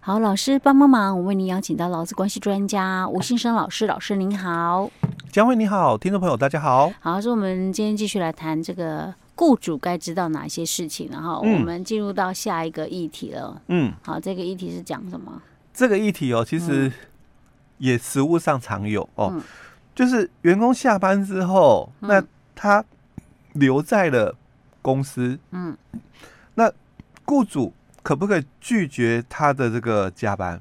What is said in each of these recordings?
好，老师帮帮忙，我为您邀请到劳资关系专家吴信生老师，老师您好，江慧你好，听众朋友大家好。好，所以我们今天继续来谈这个雇主该知道哪些事情，然后我们进入到下一个议题了。嗯，好，这个议题是讲什么？这个议题哦，其实也实务上常有哦，嗯、就是员工下班之后，嗯、那他留在了公司，嗯，那雇主。可不可以拒绝他的这个加班？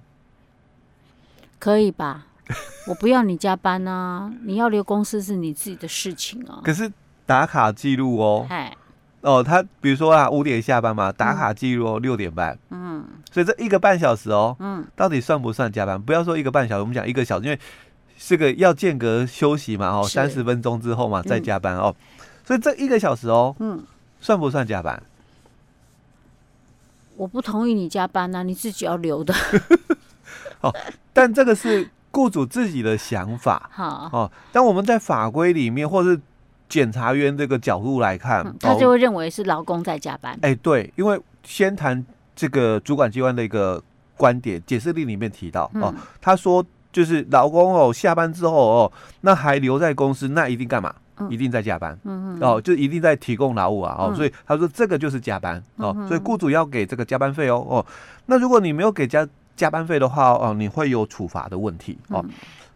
可以吧？我不要你加班啊！你要留公司是你自己的事情啊。可是打卡记录哦，哎哦，他比如说啊，五点下班嘛，打卡记录哦，六点半，嗯，所以这一个半小时哦，嗯，到底算不算加班？不要说一个半小时，我们讲一个小时，因为这个要间隔休息嘛，哦，三十分钟之后嘛再加班哦，所以这一个小时哦，嗯，算不算加班？我不同意你加班呐、啊，你自己要留的。哦，但这个是雇主自己的想法。好哦，但我们在法规里面，或是检察员这个角度来看，嗯、他就会认为是劳工在加班。哎、哦欸，对，因为先谈这个主管机关的一个观点，解释令里面提到、嗯、哦，他说就是劳工哦下班之后哦，那还留在公司，那一定干嘛？一定在加班，嗯、哦，就一定在提供劳务啊，哦，嗯、所以他说这个就是加班，哦，嗯、所以雇主要给这个加班费哦，哦，那如果你没有给加加班费的话，哦，你会有处罚的问题，哦，嗯、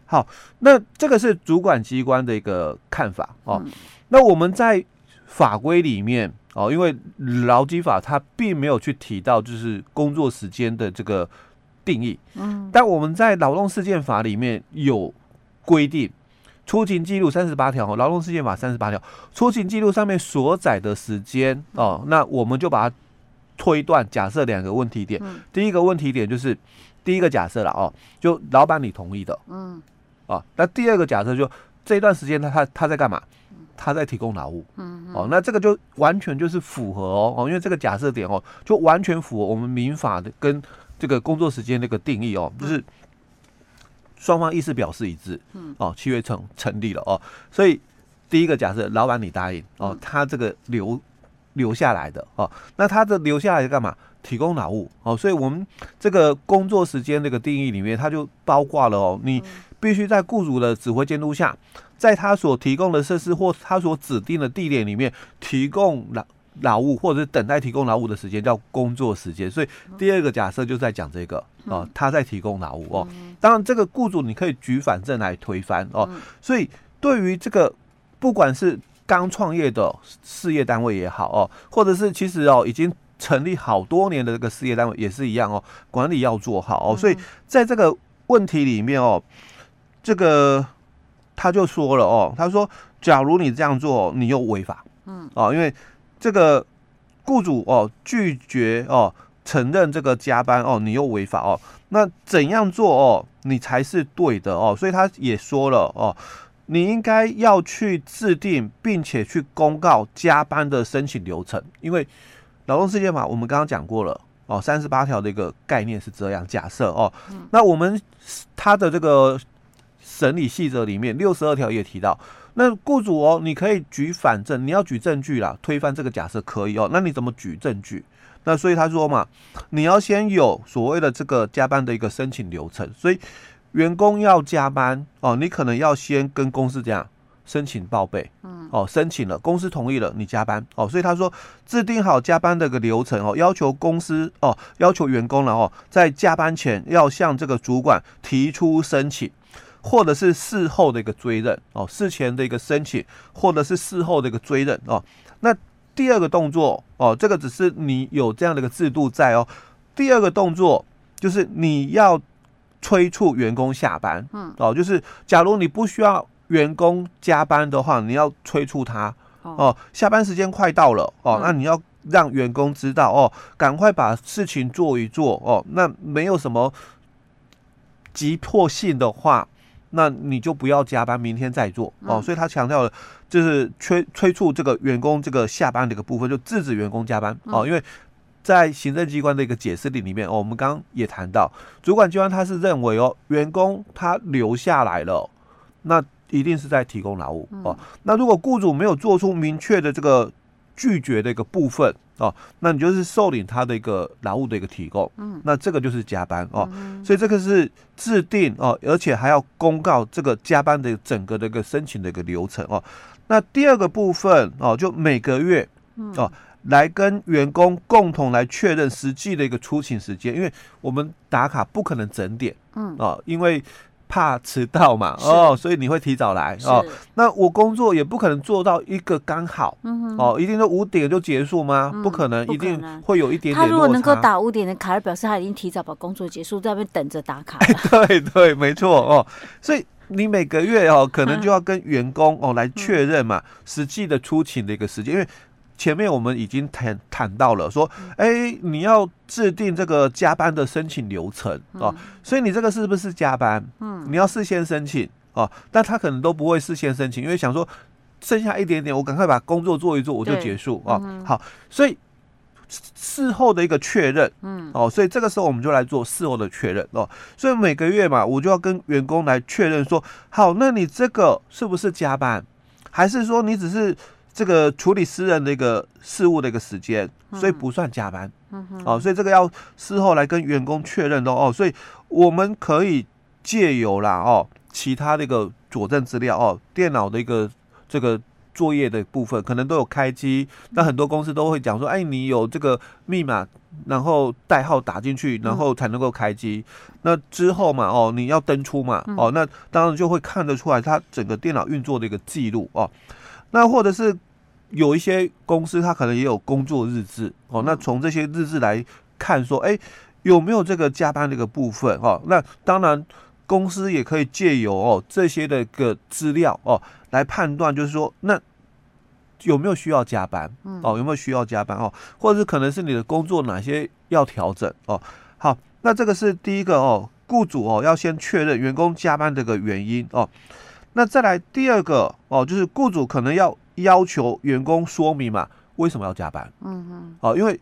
好，那这个是主管机关的一个看法，哦，嗯、那我们在法规里面，哦，因为劳基法它并没有去提到就是工作时间的这个定义，嗯，但我们在劳动事件法里面有规定。出勤记录三十八条，劳动事件法三十八条，出勤记录上面所载的时间哦，那我们就把它推断，假设两个问题点。嗯、第一个问题点就是第一个假设了哦，就老板你同意的，嗯，哦，那第二个假设就这段时间他他他在干嘛？他在提供劳务，嗯，哦，那这个就完全就是符合哦哦，因为这个假设点哦，就完全符合我们民法的跟这个工作时间那个定义哦，就是。双方意思表示一致，嗯，哦，契约成成立了哦，所以第一个假设，老板你答应哦，他这个留留下来的哦，那他的留下来干嘛？提供劳务哦，所以我们这个工作时间这个定义里面，它就包括了哦，你必须在雇主的指挥监督下，在他所提供的设施或他所指定的地点里面提供劳。劳务或者是等待提供劳务的时间叫工作时间，所以第二个假设就在讲这个哦、呃，他在提供劳务哦。当然，这个雇主你可以举反证来推翻哦。所以对于这个不管是刚创业的事业单位也好哦，或者是其实哦已经成立好多年的这个事业单位也是一样哦，管理要做好哦。所以在这个问题里面哦，这个他就说了哦，他说，假如你这样做，你又违法，嗯哦，因为。这个雇主哦拒绝哦承认这个加班哦，你又违法哦，那怎样做哦你才是对的哦？所以他也说了哦，你应该要去制定并且去公告加班的申请流程，因为劳动事件法我们刚刚讲过了哦，三十八条的一个概念是这样假设哦，那我们他的这个审理细则里面六十二条也提到。那雇主哦，你可以举反证，你要举证据啦，推翻这个假设可以哦。那你怎么举证据？那所以他说嘛，你要先有所谓的这个加班的一个申请流程。所以员工要加班哦，你可能要先跟公司这样申请报备，嗯，哦，申请了，公司同意了，你加班哦。所以他说制定好加班的一个流程哦，要求公司哦，要求员工了哦，在加班前要向这个主管提出申请。或者是事后的一个追认哦，事前的一个申请，或者是事后的一个追认哦。那第二个动作哦，这个只是你有这样的一个制度在哦。第二个动作就是你要催促员工下班，嗯，哦，就是假如你不需要员工加班的话，你要催促他哦，下班时间快到了哦，那你要让员工知道哦，赶快把事情做一做哦。那没有什么急迫性的话。那你就不要加班，明天再做哦。所以他强调了，就是催催促这个员工这个下班的一个部分，就制止员工加班哦。因为在行政机关的一个解释里里面哦，我们刚刚也谈到，主管机关他是认为哦，员工他留下来了，那一定是在提供劳务哦。那如果雇主没有做出明确的这个拒绝的一个部分哦，那你就是受领他的一个劳务的一个提供，嗯，那这个就是加班哦，嗯、所以这个是制定哦，而且还要公告这个加班的整个的一个申请的一个流程哦。那第二个部分哦，就每个月哦来跟员工共同来确认实际的一个出勤时间，因为我们打卡不可能整点，嗯，哦，因为。怕迟到嘛，哦，所以你会提早来哦。那我工作也不可能做到一个刚好，嗯、哦，一定都五点就结束吗？嗯、不可能，一定会有一点点。他如果能够打五点的卡，表示他已经提早把工作结束，在那边等着打卡。对对，没错哦。所以你每个月哦，可能就要跟员工哦来确认嘛，实际的出勤的一个时间，因为。前面我们已经谈谈到了，说，哎，你要制定这个加班的申请流程哦，所以你这个是不是加班？嗯，你要事先申请哦，但他可能都不会事先申请，因为想说剩下一点点，我赶快把工作做一做，我就结束啊。好，所以事后的一个确认，嗯，哦，所以这个时候我们就来做事后的确认哦。所以每个月嘛，我就要跟员工来确认说，好，那你这个是不是加班，还是说你只是？这个处理私人的一个事务的一个时间，所以不算加班。嗯哼，哦，所以这个要事后来跟员工确认的哦。所以我们可以借由啦哦，其他的一个佐证资料哦，电脑的一个这个作业的部分，可能都有开机。那很多公司都会讲说，哎，你有这个密码，然后代号打进去，然后才能够开机。那之后嘛，哦，你要登出嘛，哦，那当然就会看得出来它整个电脑运作的一个记录哦。那或者是有一些公司，它可能也有工作日志哦。那从这些日志来看，说，哎，有没有这个加班的一个部分哦？那当然，公司也可以借由哦这些的一个资料哦来判断，就是说，那有没有需要加班哦？有没有需要加班哦？或者是可能是你的工作哪些要调整哦？好，那这个是第一个哦，雇主哦要先确认员工加班这个原因哦。那再来第二个哦，就是雇主可能要要求员工说明嘛，为什么要加班？嗯哼，哦，因为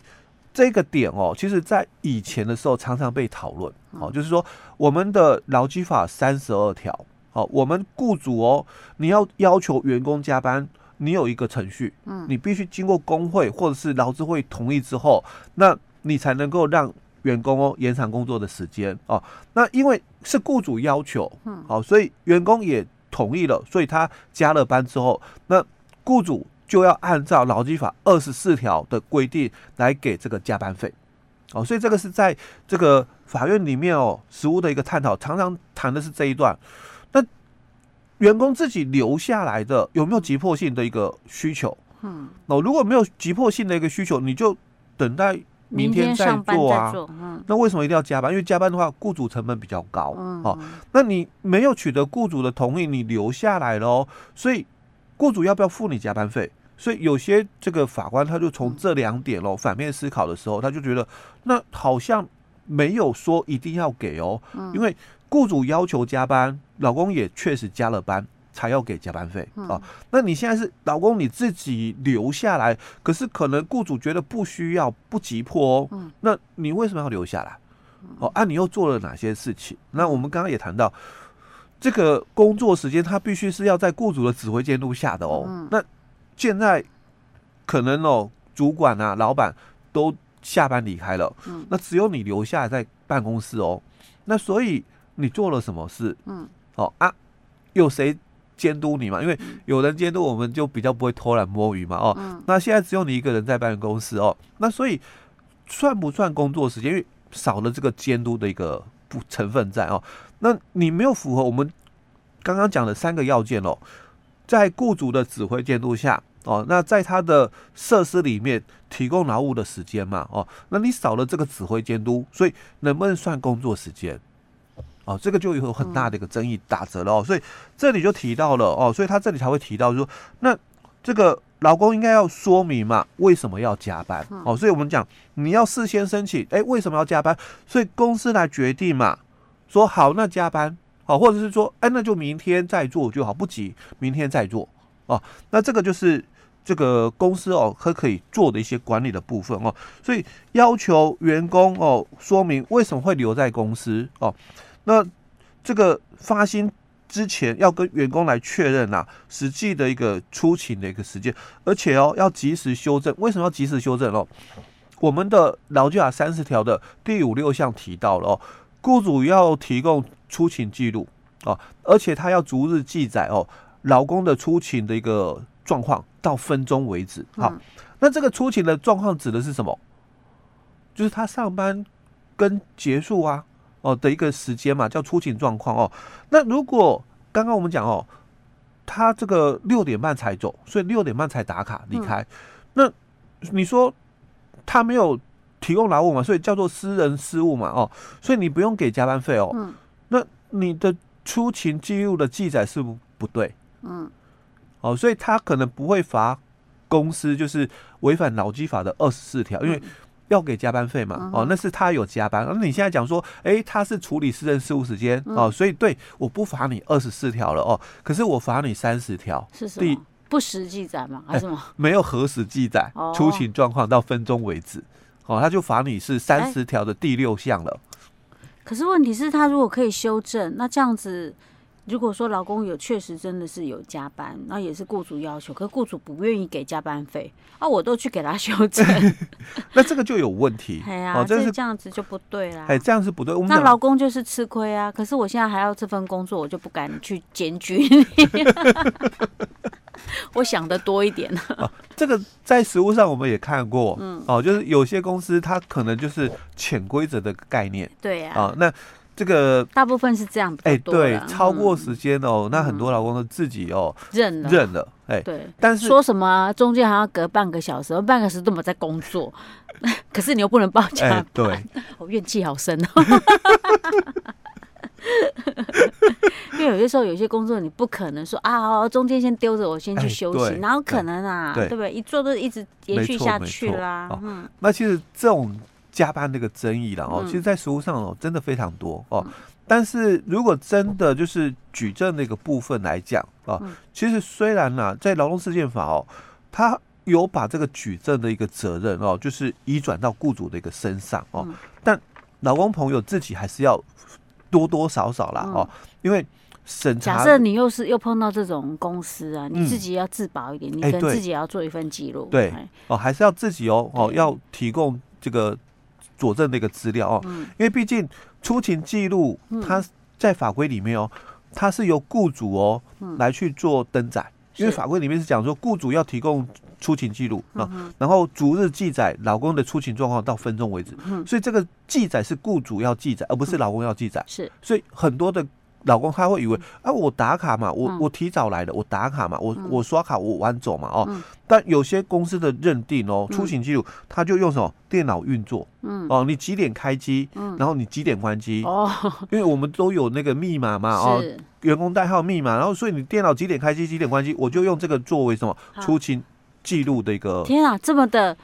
这个点哦，其实在以前的时候常常被讨论哦，就是说我们的劳基法三十二条，哦，我们雇主哦，你要要求员工加班，你有一个程序，嗯，你必须经过工会或者是劳资会同意之后，那你才能够让员工哦延长工作的时间哦。那因为是雇主要求，嗯，好，所以员工也。同意了，所以他加了班之后，那雇主就要按照劳基法二十四条的规定来给这个加班费，哦，所以这个是在这个法院里面哦，实务的一个探讨，常常谈的是这一段。那员工自己留下来的有没有急迫性的一个需求？嗯，哦，如果没有急迫性的一个需求，你就等待。明天再做啊，嗯，那为什么一定要加班？因为加班的话，雇主成本比较高，嗯，哦，那你没有取得雇主的同意，你留下来了哦，所以雇主要不要付你加班费？所以有些这个法官他就从这两点喽反面思考的时候，他就觉得那好像没有说一定要给哦，因为雇主要求加班，老公也确实加了班。才要给加班费啊？那你现在是老公你自己留下来，可是可能雇主觉得不需要、不急迫哦。那你为什么要留下来？哦，啊，你又做了哪些事情？那我们刚刚也谈到，这个工作时间他必须是要在雇主的指挥监督下的哦。那现在可能哦，主管啊、老板都下班离开了，那只有你留下来在办公室哦。那所以你做了什么事？嗯，哦啊，有谁？监督你嘛，因为有人监督，我们就比较不会偷懒摸鱼嘛。哦，嗯、那现在只有你一个人在办公室哦，那所以算不算工作时间？因为少了这个监督的一个不成分在哦，那你没有符合我们刚刚讲的三个要件哦，在雇主的指挥监督下哦，那在他的设施里面提供劳务的时间嘛，哦，那你少了这个指挥监督，所以能不能算工作时间？哦，这个就有很大的一个争议，打折了哦，所以这里就提到了哦，所以他这里才会提到说，那这个老公应该要说明嘛，为什么要加班？哦，所以我们讲你要事先申请，哎，为什么要加班？所以公司来决定嘛，说好那加班，哦，或者是说，哎，那就明天再做就好，不急，明天再做哦。那这个就是这个公司哦，可可以做的一些管理的部分哦，所以要求员工哦说明为什么会留在公司哦。那这个发薪之前要跟员工来确认呐，实际的一个出勤的一个时间，而且哦要及时修正。为什么要及时修正哦？我们的劳基法三十条的第五六项提到了哦，雇主要提供出勤记录哦，而且他要逐日记载哦，劳工的出勤的一个状况到分钟为止。好，那这个出勤的状况指的是什么？就是他上班跟结束啊。哦的一个时间嘛，叫出勤状况哦。那如果刚刚我们讲哦，他这个六点半才走，所以六点半才打卡离开。嗯、那你说他没有提供劳务嘛，所以叫做私人失误嘛哦，所以你不用给加班费哦。嗯、那你的出勤记录的记载是不是不对？嗯。哦，所以他可能不会罚公司就是违反劳基法的二十四条，因为。要给加班费嘛？哦，那是他有加班。那你现在讲说，哎、欸，他是处理私人事务时间哦，所以对，我不罚你二十四条了哦，可是我罚你三十条。是什么？不实记载吗？还是什么？欸、没有核实记载出勤状况到分钟为止，哦，他就罚你是三十条的第六项了、欸。可是问题是，他如果可以修正，那这样子。如果说老公有确实真的是有加班，那也是雇主要求，可是雇主不愿意给加班费啊，我都去给他修正，那这个就有问题。哎呀、啊，这是这样子就不对啦。哎，这样是不对。我们那老公就是吃亏啊。可是我现在还要这份工作，我就不敢去检举你。我想的多一点啊。这个在实物上我们也看过，嗯，哦，就是有些公司它可能就是潜规则的概念。对呀。啊，那。这个大部分是这样，哎，对，超过时间哦，那很多老公都自己哦认了，认了，哎，对，但是说什么中间还要隔半个小时，半个小时都没在工作，可是你又不能报加班，对，我 怨气好深哦。因为有些时候有些工作你不可能说啊，中间先丢着我先去休息，哪有可能啊？对不对？一做都一直延续下去啦。嗯，那其实这种。加班那个争议了哦，其实，在实务上哦，真的非常多哦。但是如果真的就是举证那个部分来讲啊，其实虽然呢，在劳动事件法哦，他有把这个举证的一个责任哦，就是移转到雇主的一个身上哦，但劳工朋友自己还是要多多少少啦哦，因为审查。假设你又是又碰到这种公司啊，你自己要自保一点，你跟自己要做一份记录。对哦，还是要自己哦哦，要提供这个。佐证的一个资料哦，因为毕竟出勤记录，它在法规里面哦，它是由雇主哦来去做登载，因为法规里面是讲说雇主要提供出勤记录啊，然后逐日记载老公的出勤状况到分钟为止，所以这个记载是雇主要记载，而不是老公要记载。是，所以很多的。老公他会以为啊，我打卡嘛，我我提早来的，我打卡嘛，我我刷卡我晚走嘛哦。但有些公司的认定哦，出行记录他就用什么电脑运作，嗯。哦，你几点开机，然后你几点关机哦，因为我们都有那个密码嘛 哦，员工代号密码，然后所以你电脑几点开机几点关机，我就用这个作为什么出勤记录的一个。天啊，这么的。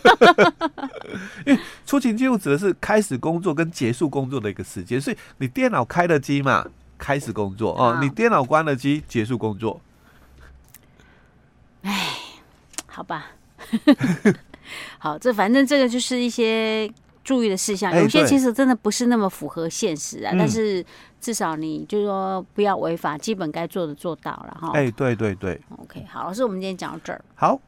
因为出勤记录指的是开始工作跟结束工作的一个时间，所以你电脑开了机嘛，开始工作哦；你电脑关了机，结束工作。哎，好吧，好，这反正这个就是一些注意的事项，有些其实真的不是那么符合现实啊，但是至少你就是说不要违法，基本该做的做到了哈。哎，对对对，对，OK，好，老师，我们今天讲到这儿，好。